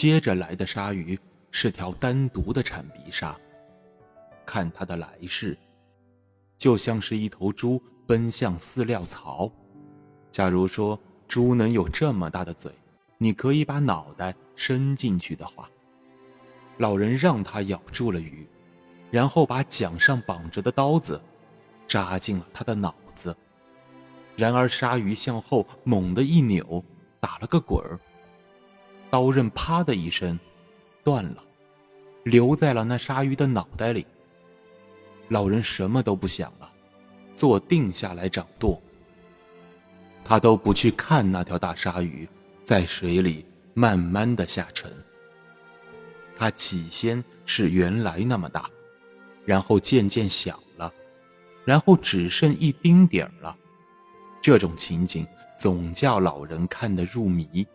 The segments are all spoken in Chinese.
接着来的鲨鱼是条单独的铲鼻鲨。看它的来势，就像是一头猪奔向饲料槽。假如说猪能有这么大的嘴，你可以把脑袋伸进去的话，老人让它咬住了鱼，然后把桨上绑着的刀子扎进了它的脑子。然而鲨鱼向后猛地一扭，打了个滚儿，刀刃啪的一声断了，留在了那鲨鱼的脑袋里。老人什么都不想了，坐定下来掌舵。他都不去看那条大鲨鱼在水里慢慢的下沉。它起先是原来那么大，然后渐渐小了，然后只剩一丁点儿了。这种情景总叫老人看得入迷。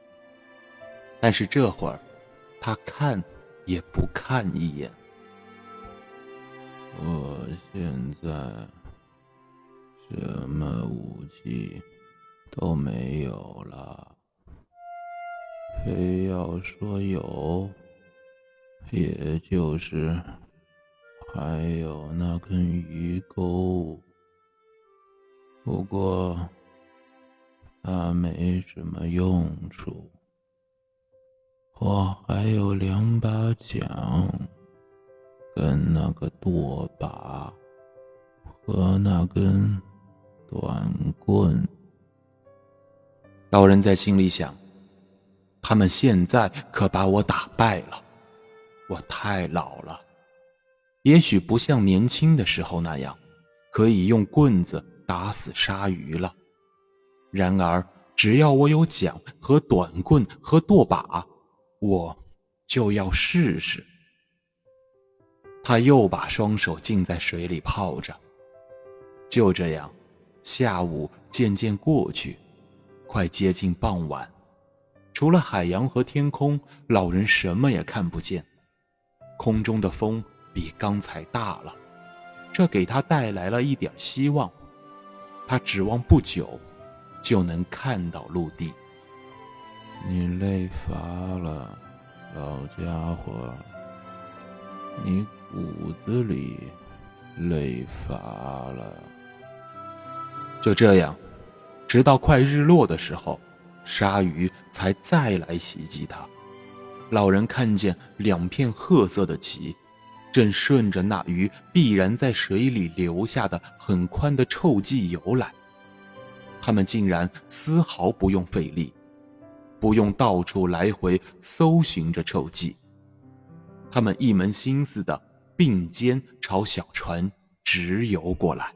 但是这会儿，他看也不看一眼。我现在什么武器都没有了，非要说有，也就是还有那根鱼钩。不过它没什么用处。我还有两把桨。跟那个舵把和那根短棍，老人在心里想：他们现在可把我打败了。我太老了，也许不像年轻的时候那样，可以用棍子打死鲨鱼了。然而，只要我有桨和短棍和舵把，我就要试试。他又把双手浸在水里泡着。就这样，下午渐渐过去，快接近傍晚，除了海洋和天空，老人什么也看不见。空中的风比刚才大了，这给他带来了一点希望。他指望不久就能看到陆地。你累乏了，老家伙。你。骨子里累乏了。就这样，直到快日落的时候，鲨鱼才再来袭击他。老人看见两片褐色的鳍，正顺着那鱼必然在水里留下的很宽的臭迹游来。他们竟然丝毫不用费力，不用到处来回搜寻着臭迹，他们一门心思的。并肩朝小船直游过来。